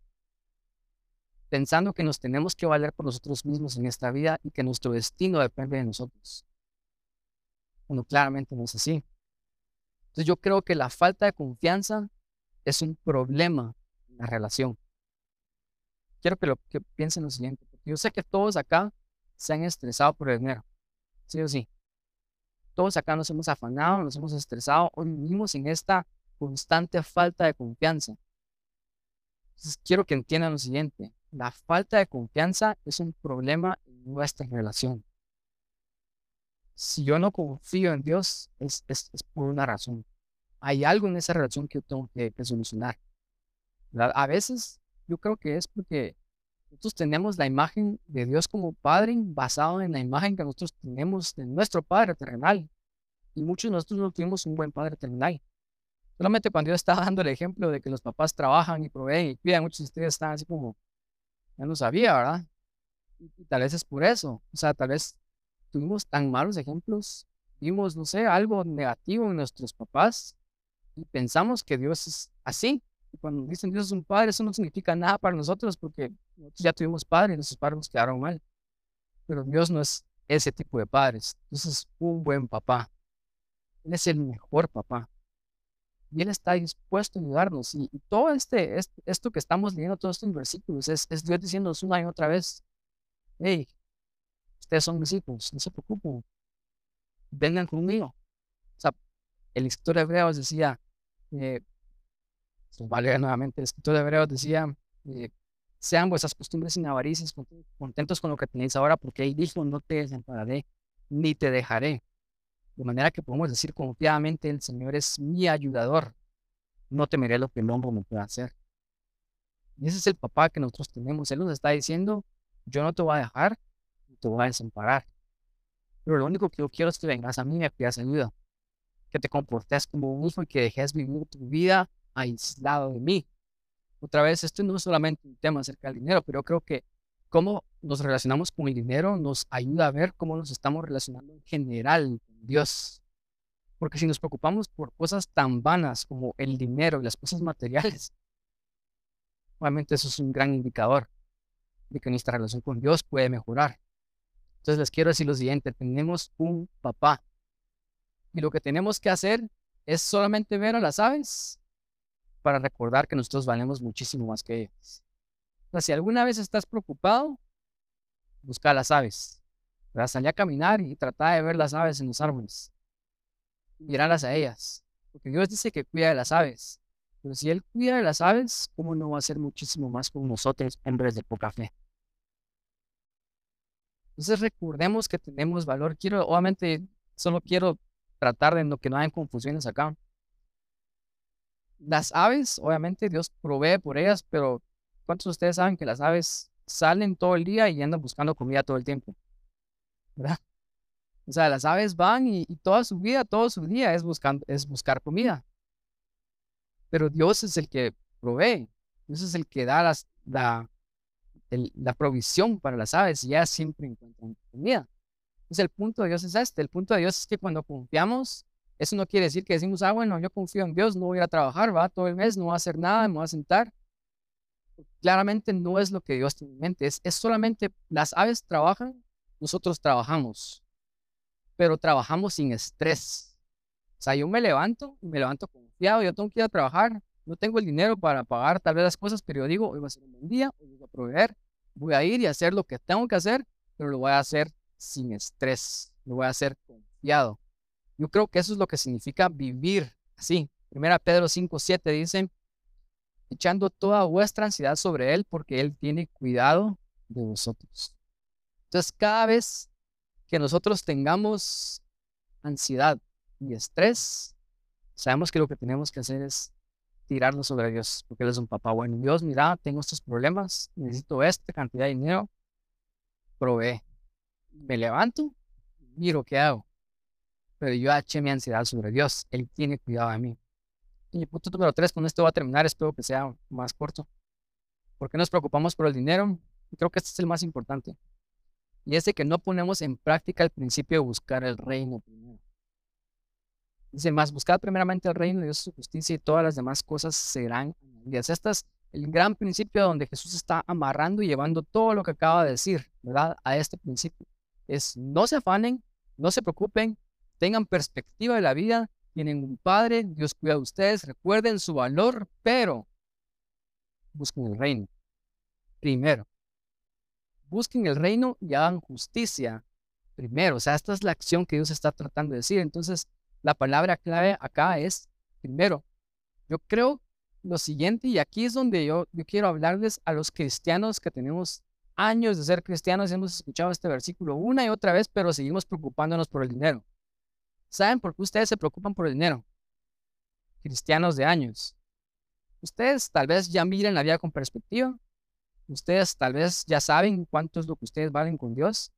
pensando que nos tenemos que valer por nosotros mismos en esta vida y que nuestro destino depende de nosotros. Bueno, claramente no es así. Entonces yo creo que la falta de confianza es un problema en la relación. Quiero que lo que piensen lo siguiente, yo sé que todos acá se han estresado por el dinero, sí o sí. Todos acá nos hemos afanado, nos hemos estresado o vivimos en esta constante falta de confianza. Entonces, quiero que entiendan lo siguiente. La falta de confianza es un problema en nuestra relación. Si yo no confío en Dios, es, es, por una razón. Hay algo en esa relación que yo tengo que, solucionar. A veces yo creo que es porque nosotros tenemos la imagen de Dios como Padre basado en la imagen que nosotros tenemos de nuestro Padre terrenal. Y muchos de nosotros no tuvimos un buen Padre terrenal. Solamente cuando yo estaba dando el ejemplo de que los papás trabajan y proveen y cuidan, muchos de ustedes están así como, ya no sabía, ¿verdad? Y, tal vez es por eso. O sea, tal vez tuvimos tan malos ejemplos, vimos, no sé, algo negativo en nuestros papás y pensamos que Dios es así. Y cuando dicen Dios es un padre, eso no significa nada para nosotros porque ya tuvimos padres y nuestros padres nos quedaron mal. Pero Dios no es ese tipo de padres. Dios es un buen papá. Él es el mejor papá. Y Él está dispuesto a ayudarnos. Y, todo este, esto que estamos leyendo, todos estos versículos, es, es Dios diciéndonos una y otra vez, hey, ustedes son mis hijos, no se preocupen, vengan conmigo. O sea, el escritor de Hebreos decía, eh, vale nuevamente, el escritor de Hebreos decía, eh, sean vuestras costumbres sin avaricias, contentos con lo que tenéis ahora, porque ahí dijo, no te desampararé, ni te dejaré. De manera que podemos decir confiadamente, el Señor es mi ayudador. No temeré lo que el hombre me pueda hacer. Y ese es el papá que nosotros tenemos. Él nos está diciendo, yo no te voy a dejar, te voy a desamparar. Pero lo único que yo quiero es que vengas a mí y me pidas ayuda. Que te comportes como un hijo y que dejes vivir tu vida aislado de mí. Otra vez, esto no es solamente un tema acerca del dinero, pero yo creo que cómo nos relacionamos con el dinero nos ayuda a ver cómo nos estamos relacionando en general Dios. Porque si nos preocupamos por cosas tan vanas como el dinero y las cosas materiales, obviamente eso es un gran indicador de que nuestra relación con Dios puede mejorar. Entonces les quiero decir lo siguiente, tenemos un papá. Y lo que tenemos que hacer es solamente ver a las aves para recordar que nosotros valemos muchísimo más que ellas. O sea, si alguna vez estás preocupado, busca a las aves. Salí a caminar y tratar de ver las aves en los árboles. Mirarlas a ellas. Porque Dios dice que cuida de las aves. Pero si Él cuida de las aves, ¿cómo no va a ser muchísimo más con nosotros, hombres de poca fe? Entonces recordemos que tenemos valor. Quiero, obviamente, solo quiero tratar de no, que no haya confusiones acá. Las aves, obviamente, Dios provee por ellas, pero ¿cuántos de ustedes saben que las aves salen todo el día y andan buscando comida todo el tiempo? ¿Verdad? O sea, las aves van y, toda su vida, todo su día es, buscando, es buscar comida. Pero Dios es el que provee, Dios es el que da las, la, la provisión para las aves y ya siempre encuentran comida. Entonces el punto de Dios es este, el punto de Dios es que cuando confiamos, eso no quiere decir que decimos, ah, bueno, yo confío en Dios, no voy a trabajar, va todo el mes, no voy a hacer nada, me voy a sentar. Claramente no es lo que Dios tiene en mente, es, es solamente las aves trabajan nosotros trabajamos, pero trabajamos sin estrés. O sea, yo me levanto, me levanto confiado, yo tengo que ir a trabajar, no tengo el dinero para pagar tal vez las cosas, pero yo digo, hoy va a ser un buen día, hoy voy a proveer, voy a ir y hacer lo que tengo que hacer, pero lo voy a hacer sin estrés, lo voy a hacer confiado. Yo creo que eso es lo que significa vivir así. Primera Pedro 5, 7 dice, echando toda vuestra ansiedad sobre Él porque Él tiene cuidado de vosotros. Entonces, cada vez que nosotros tengamos ansiedad y estrés, sabemos que lo que tenemos que hacer es tirarnos sobre Dios, porque Él es un papá bueno. Dios, mira, tengo estos problemas, necesito esta cantidad de dinero, provee. Me levanto, miro qué hago. Pero yo eché mi ansiedad sobre Dios, Él tiene cuidado de mí. Y punto número tres, con esto va a terminar, espero que sea más corto. ¿Por qué nos preocupamos por el dinero? Creo que este es el más importante y es de que no ponemos en práctica el principio de buscar el reino primero. Dice más, buscar primeramente el reino de Dios, su justicia y todas las demás cosas serán añadidas. Este es el gran principio donde Jesús está amarrando y llevando todo lo que acaba de decir, ¿verdad? A este principio. Es no se afanen, no se preocupen, tengan perspectiva de la vida, tienen un Padre, Dios cuida de ustedes, recuerden su valor, pero busquen el reino primero busquen el reino y hagan justicia primero. O sea, esta es la acción que Dios está tratando de decir. Entonces, la palabra clave acá es primero. Yo creo lo siguiente, y aquí es donde yo, quiero hablarles a los cristianos que tenemos años de ser cristianos hemos escuchado este versículo una y otra vez, pero seguimos preocupándonos por el dinero. ¿Saben por qué ustedes se preocupan por el dinero? Cristianos de años. Ustedes tal vez ya miren la vida con perspectiva. Ustedes tal vez ya saben cuánto es lo que ustedes valen con Dios.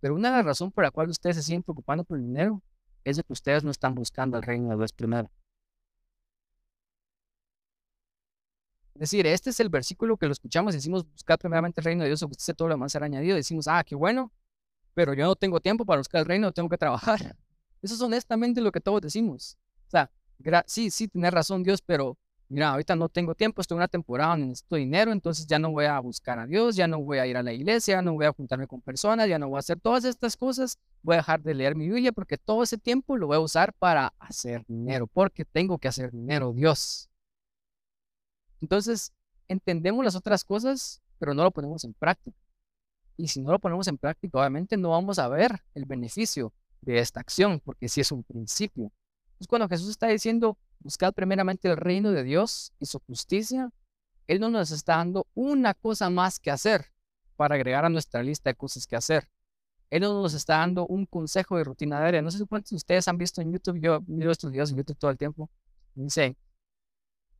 Pero una de las razones por la cual ustedes se siguen preocupando por el dinero es de que ustedes no están buscando el reino de Dios primero. Es decir, este es el versículo que lo escuchamos y decimos, buscar primeramente el reino de Dios, o usted todo lo demás será añadido. Decimos, ah, qué bueno, pero yo no tengo tiempo para buscar el reino, tengo que trabajar. Eso es honestamente lo que todos decimos. O sea, sí, sí, tiene razón Dios, pero mira, ahorita no tengo tiempo, estoy en una temporada donde necesito dinero, entonces ya no voy a buscar a Dios, ya no voy a ir a la iglesia, ya no voy a juntarme con personas, ya no voy a hacer todas estas cosas, voy a dejar de leer mi Biblia porque todo ese tiempo lo voy a usar para hacer dinero, porque tengo que hacer dinero, Dios. Entonces, entendemos las otras cosas, pero no lo ponemos en práctica. Y si no lo ponemos en práctica, obviamente no vamos a ver el beneficio de esta acción, porque sí es un principio. Entonces, cuando Jesús está diciendo, buscad primeramente el reino de Dios y su justicia, Él no nos está dando una cosa más que hacer para agregar a nuestra lista de cosas que hacer. Él no nos está dando un consejo de rutina diaria. No sé cuántos de ustedes han visto en YouTube, yo miro estos videos en YouTube todo el tiempo. Dice,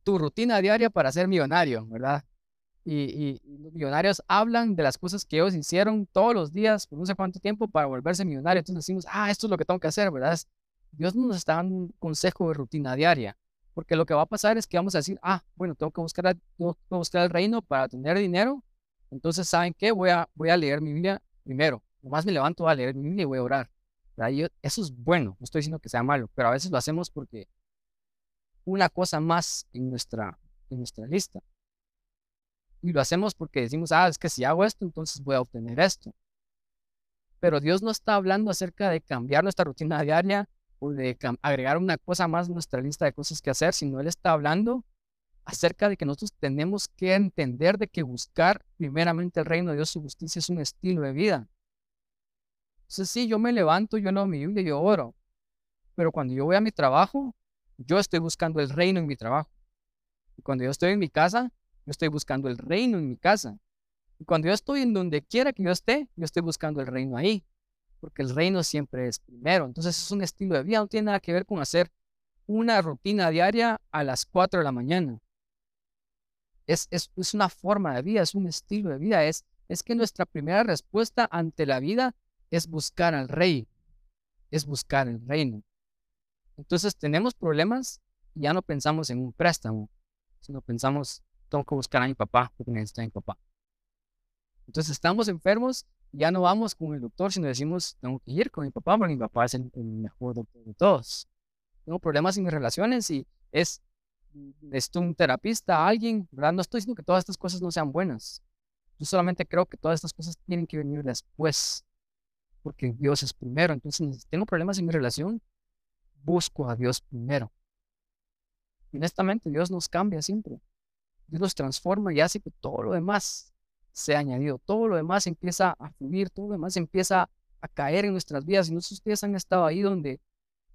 tu rutina diaria para ser millonario, ¿verdad? Y, los millonarios hablan de las cosas que ellos hicieron todos los días por no sé cuánto tiempo para volverse millonario. Entonces decimos, ah, esto es lo que tengo que hacer, ¿verdad? Dios no nos está dando un consejo de rutina diaria, porque lo que va a pasar es que vamos a decir, ah, bueno, tengo que buscar, tengo que buscar el reino para tener dinero. Entonces, ¿saben qué? Voy a, voy a leer mi Biblia primero. Nomás me levanto a leer mi Biblia y voy a orar. eso es bueno, no estoy diciendo que sea malo, pero a veces lo hacemos porque una cosa más en nuestra, en nuestra lista. Y lo hacemos porque decimos, ah, es que si hago esto, entonces voy a obtener esto. Pero Dios no está hablando acerca de cambiar nuestra rutina diaria de agregar una cosa más en nuestra lista de cosas que hacer, sino Él está hablando acerca de que nosotros tenemos que entender de que buscar primeramente el reino de Dios, su justicia es un estilo de vida. Entonces, sí, yo me levanto, yo no mi Biblia, yo oro. Pero cuando yo voy a mi trabajo, yo estoy buscando el reino en mi trabajo. Y cuando yo estoy en mi casa, yo estoy buscando el reino en mi casa. Y cuando yo estoy en donde quiera que yo esté, yo estoy buscando el reino ahí. Porque el reino siempre es primero. Entonces es un estilo de vida, no tiene nada que ver con hacer una rutina diaria a las 4 de la mañana. Es, es, es una forma de vida, es un estilo de vida. Es, es que nuestra primera respuesta ante la vida es buscar al rey, es buscar el reino. Entonces tenemos problemas y ya no pensamos en un préstamo, sino pensamos, tengo que buscar a mi papá porque necesito mi papá. Entonces estamos enfermos, ya no vamos con el doctor, sino decimos, tengo que ir con mi papá porque mi papá es el, mejor doctor de todos. Tengo problemas en mis relaciones y es, necesito un terapista, alguien, ¿verdad? No estoy diciendo que todas estas cosas no sean buenas. Yo solamente creo que todas estas cosas tienen que venir después, porque Dios es primero. Entonces, tengo problemas en mi relación, busco a Dios primero. honestamente, Dios nos cambia siempre. Dios nos transforma y hace que todo lo demás sea añadido. Todo lo demás empieza a fluir, todo lo demás empieza a caer en nuestras vidas. Y no sé si ustedes han estado ahí donde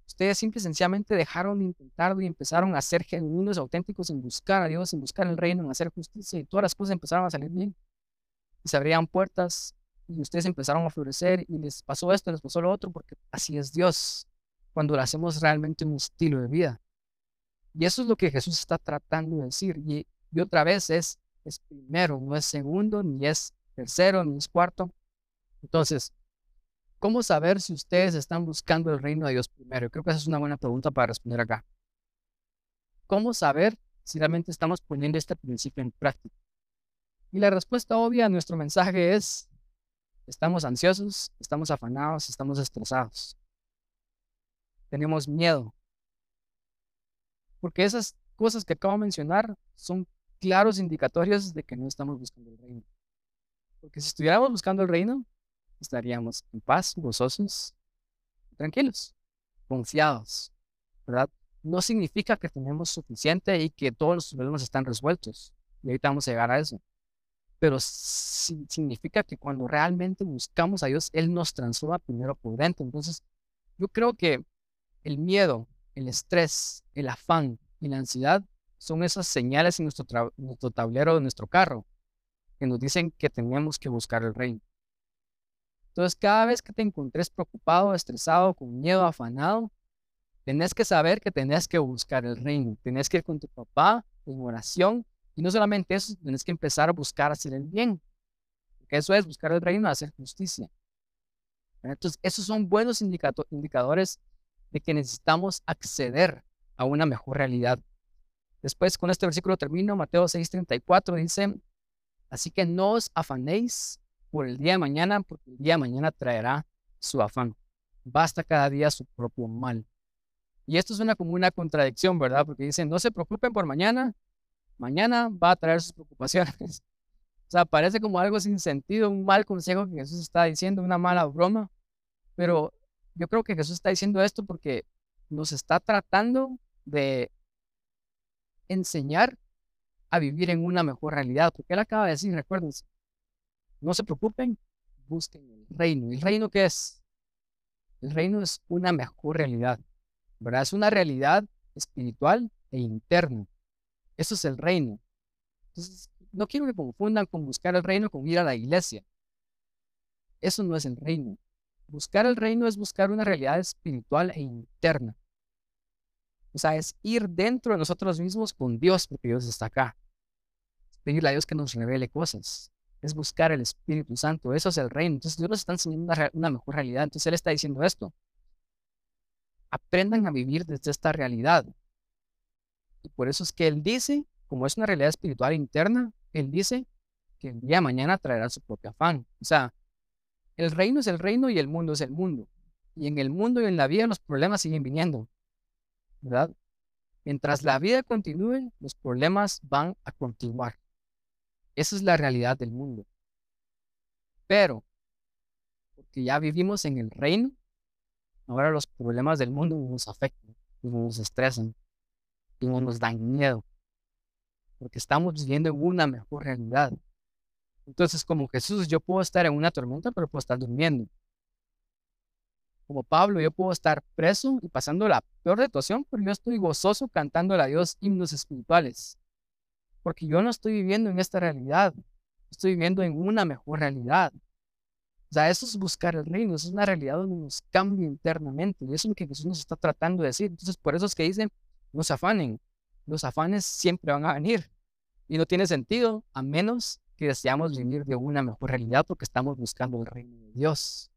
ustedes simple y sencillamente dejaron de intentarlo y empezaron a ser genuinos, auténticos en buscar a Dios, en buscar el reino, en hacer justicia y todas las cosas empezaron a salir bien. Y se abrían puertas y ustedes empezaron a florecer y les pasó esto, les pasó lo otro, porque así es Dios cuando lo hacemos realmente un estilo de vida. Y eso es lo que Jesús está tratando de decir. Y, otra vez es, es primero, no es segundo, ni es tercero, ni es cuarto. Entonces, ¿cómo saber si ustedes están buscando el reino de Dios primero? Creo que esa es una buena pregunta para responder acá. ¿Cómo saber si realmente estamos poniendo este principio en práctica? Y la respuesta obvia a nuestro mensaje es, estamos ansiosos, estamos afanados, estamos estresados tenemos miedo. Porque esas cosas que acabo de mencionar son claros indicatorios de que no estamos buscando el reino. Porque si estuviéramos buscando el reino, estaríamos en paz, gozosos, tranquilos, confiados, ¿verdad? No significa que tenemos suficiente y que todos los problemas están resueltos. Y ahorita vamos llegar a eso. pero significa que cuando realmente buscamos a Dios, Él nos transforma primero por dentro. Entonces, yo creo que el miedo, el estrés, el afán y la ansiedad son esas señales en nuestro, nuestro tablero de nuestro carro que nos dicen que tenemos que buscar el reino. Entonces, cada vez que te encontres preocupado, estresado, con miedo, afanado, tenés que saber que tenés que buscar el reino. Tenés que ir con tu papá en oración. Y no solamente eso, tenés que empezar a buscar hacer el bien. Porque eso es buscar el reino, hacer justicia. Entonces, esos son buenos indicadores de que necesitamos acceder a una mejor realidad. Después, con este versículo termino, Mateo 6:34 dice, así que no os afanéis por el día de mañana, porque el día de mañana traerá su afán. Basta cada día su propio mal. Y esto suena como una contradicción, ¿verdad? Porque dicen, no se preocupen por mañana, mañana va a traer sus preocupaciones. o sea, parece como algo sin sentido, un mal consejo que Jesús está diciendo, una mala broma. Pero yo creo que Jesús está diciendo esto porque nos está tratando de enseñar a vivir en una mejor realidad. Porque Él acaba de decir, recuerden, no se preocupen, busquen el reino. ¿El reino qué es? El reino es una mejor realidad, ¿verdad? Es una realidad espiritual e interna. Eso es el reino. Entonces, no quiero que confundan con buscar el reino con ir a la iglesia. Eso no es el reino. Buscar el reino es buscar una realidad espiritual e interna. O sea, es ir dentro de nosotros mismos con Dios, porque Dios está acá. pedirle a Dios que nos revele cosas es buscar el Espíritu Santo. Eso es el reino. Entonces Dios nos está enseñando una, mejor realidad. Entonces Él está diciendo esto. Aprendan a vivir desde esta realidad. Y por eso es que Él dice, como es una realidad espiritual interna, Él dice que el día de mañana traerá su propio afán. O sea, el reino es el reino y el mundo es el mundo. Y en el mundo y en la vida los problemas siguen viniendo. Mientras la vida continúe, los problemas van a continuar. Esa es la realidad del mundo. Pero, porque ya vivimos en el reino, ahora los problemas del mundo nos afectan, nos estresan, y nos dan miedo, porque estamos viviendo en una mejor realidad. Entonces, como Jesús, yo puedo estar en una tormenta, pero puedo estar durmiendo. Como Pablo, yo puedo estar preso y pasando la peor situación, pero yo estoy gozoso cantando a Dios himnos espirituales porque yo no estoy viviendo en esta realidad, estoy viviendo en una mejor realidad. O sea, eso es buscar el reino, eso es una realidad donde nos cambia internamente, y eso es lo que Jesús nos está tratando de decir. Entonces, por eso es que dicen, no se afanen, los afanes siempre van a venir, y no tiene sentido a menos que deseamos vivir de una mejor realidad porque estamos buscando el reino de Dios.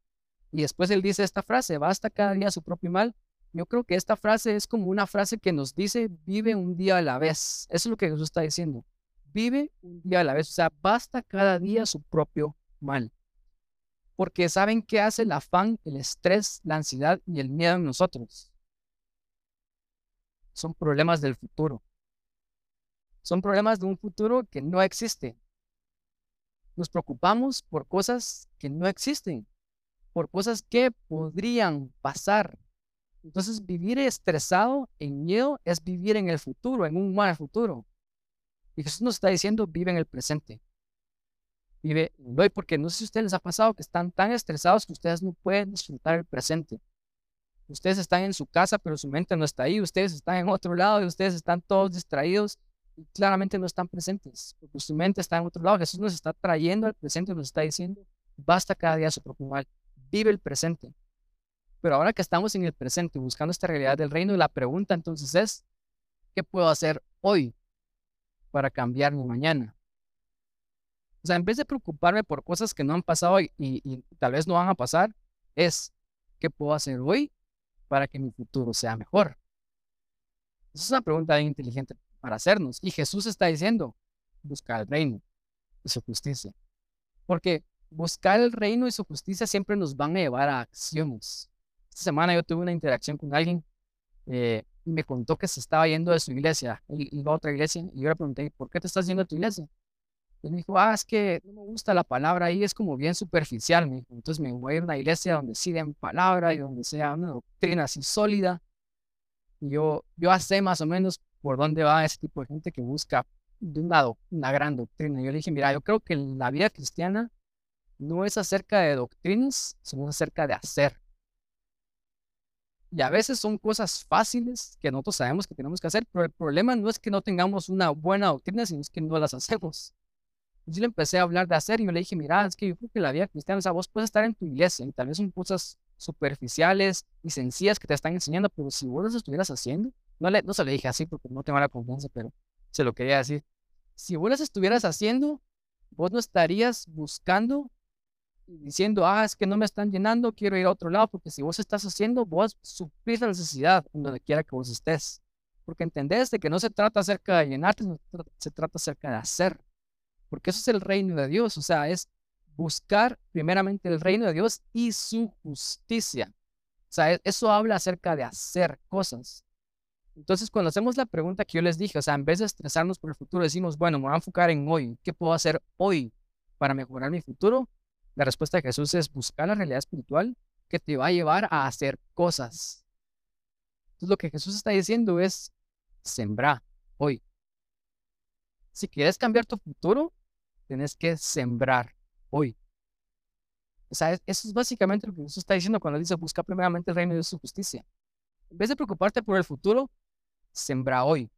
Y después él dice esta frase, basta cada día su propio mal yo creo que esta frase es como una frase que nos dice, vive un día a la vez. Eso es lo que Jesús está diciendo. Vive un día a la vez. O sea, basta cada día su propio mal. Porque ¿saben qué hace el afán, el estrés, la ansiedad y el miedo en nosotros? Son problemas del futuro. Son problemas de un futuro que no existe. Nos preocupamos por cosas que no existen, por cosas que podrían pasar, entonces, vivir estresado, en miedo, es vivir en el futuro, en un mal futuro. Y Jesús nos está diciendo, vive en el presente. Vive hoy, porque no sé si a ustedes les ha pasado que están tan estresados que ustedes no pueden disfrutar el presente. Ustedes están en su casa, pero su mente no está ahí. Ustedes están en otro lado y ustedes están todos distraídos y claramente no están presentes, porque su mente está en otro lado. Jesús nos está trayendo al presente y nos está diciendo, basta cada día su propio mal. Vive el presente. Pero ahora que estamos en el presente buscando esta realidad del reino, la pregunta entonces es, ¿qué puedo hacer hoy para cambiar mi mañana? O sea, en vez de preocuparme por cosas que no han pasado y, tal vez no van a pasar, es, ¿qué puedo hacer hoy para que mi futuro sea mejor? Esa es una pregunta bien inteligente para hacernos. Y Jesús está diciendo, buscar el reino y su justicia. Porque buscar el reino y su justicia siempre nos van a llevar a acciones esta semana yo tuve una interacción con alguien eh, y me contó que se estaba yendo de su iglesia, y a otra iglesia, y yo le pregunté, ¿por qué te estás yendo de tu iglesia? Y me dijo, ah, es que no me gusta la palabra ahí, es como bien superficial, me dijo. Entonces me voy a ir a una iglesia donde sí den palabra y donde sea una doctrina así sólida. Y yo, yo sé más o menos por dónde va ese tipo de gente que busca de una, una gran doctrina. Yo le dije, mira, yo creo que la vida cristiana no es acerca de doctrinas, sino acerca de hacer. Y a veces son cosas fáciles que nosotros sabemos que tenemos que hacer, pero el problema no es que no tengamos una buena doctrina, sino es que no las hacemos. Yo le empecé a hablar de hacer y yo le dije, mira, es que yo creo que la vida cristiana, o sea, vos puedes estar en tu iglesia y tal vez son cosas superficiales y sencillas que te están enseñando, pero si vos las estuvieras haciendo, no, le, no se lo dije así porque no tengo la confianza, pero se lo quería decir. Si vos las estuvieras haciendo, vos no estarías buscando diciendo, ah, es que no me están llenando, quiero ir a otro lado, porque si vos estás haciendo, vos suplís la necesidad donde quiera que vos estés. Porque entendés de que no se trata acerca de llenarte, se trata acerca de hacer. Porque eso es el reino de Dios, o sea, es buscar primeramente el reino de Dios y su justicia. O sea, e, eso habla acerca de hacer cosas. Entonces, cuando hacemos la pregunta que yo les dije, o sea, en vez de estresarnos por el futuro, decimos, bueno, me voy a enfocar en hoy. ¿Qué puedo hacer hoy para mejorar mi futuro? La respuesta de Jesús es buscar la realidad espiritual que te va a llevar a hacer cosas. Entonces lo que Jesús está diciendo es, sembrar hoy. Si quieres cambiar tu futuro, tienes que sembrar hoy. Eso es básicamente lo que Jesús está diciendo cuando dice busca primeramente el reino de su justicia. En vez de preocuparte por el futuro, sembra hoy.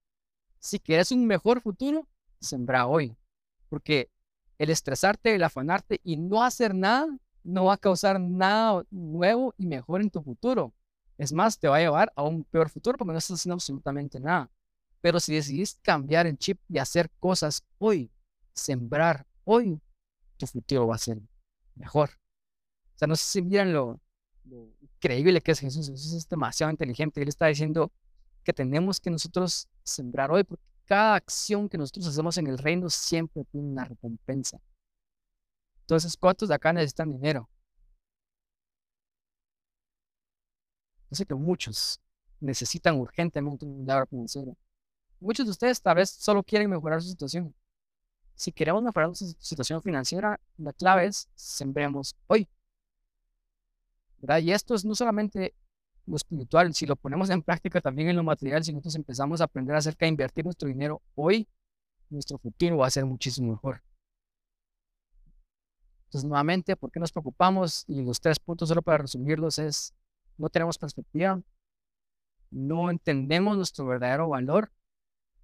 Si quieres un mejor futuro, sembra hoy. Porque el estresarte, el afanarte y no hacer nada no va a causar nada nuevo y mejor en tu futuro. Es más, te va a llevar a un peor futuro porque no estás haciendo absolutamente nada. Pero si decidís cambiar el chip y hacer cosas hoy, sembrar hoy, tu futuro va a ser mejor. O sea, no sé si miran lo, increíble que es Jesús. Jesús es demasiado inteligente. Él está diciendo que tenemos que nosotros sembrar hoy porque cada acción que nosotros hacemos en el reino siempre tiene una recompensa. Entonces, ¿cuántos de acá necesitan dinero? Yo sé que muchos necesitan urgentemente un milagro financiero. Muchos de ustedes tal vez solo quieren mejorar su situación. Si queremos mejorar nuestra situación financiera, la clave es sembremos hoy. ¿verdad? Y esto es no solamente espiritual, si lo ponemos en práctica también en lo material, si nosotros empezamos a aprender acerca de invertir nuestro dinero hoy, nuestro futuro va a ser muchísimo mejor. Entonces, nuevamente, ¿por qué nos preocupamos? Y los tres puntos, solo para resumirlos, es no tenemos perspectiva, no entendemos nuestro verdadero valor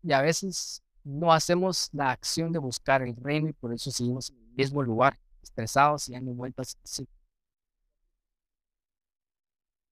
y a veces no hacemos la acción de buscar el reino y por eso seguimos en el mismo lugar, estresados y dando vueltas. Sí.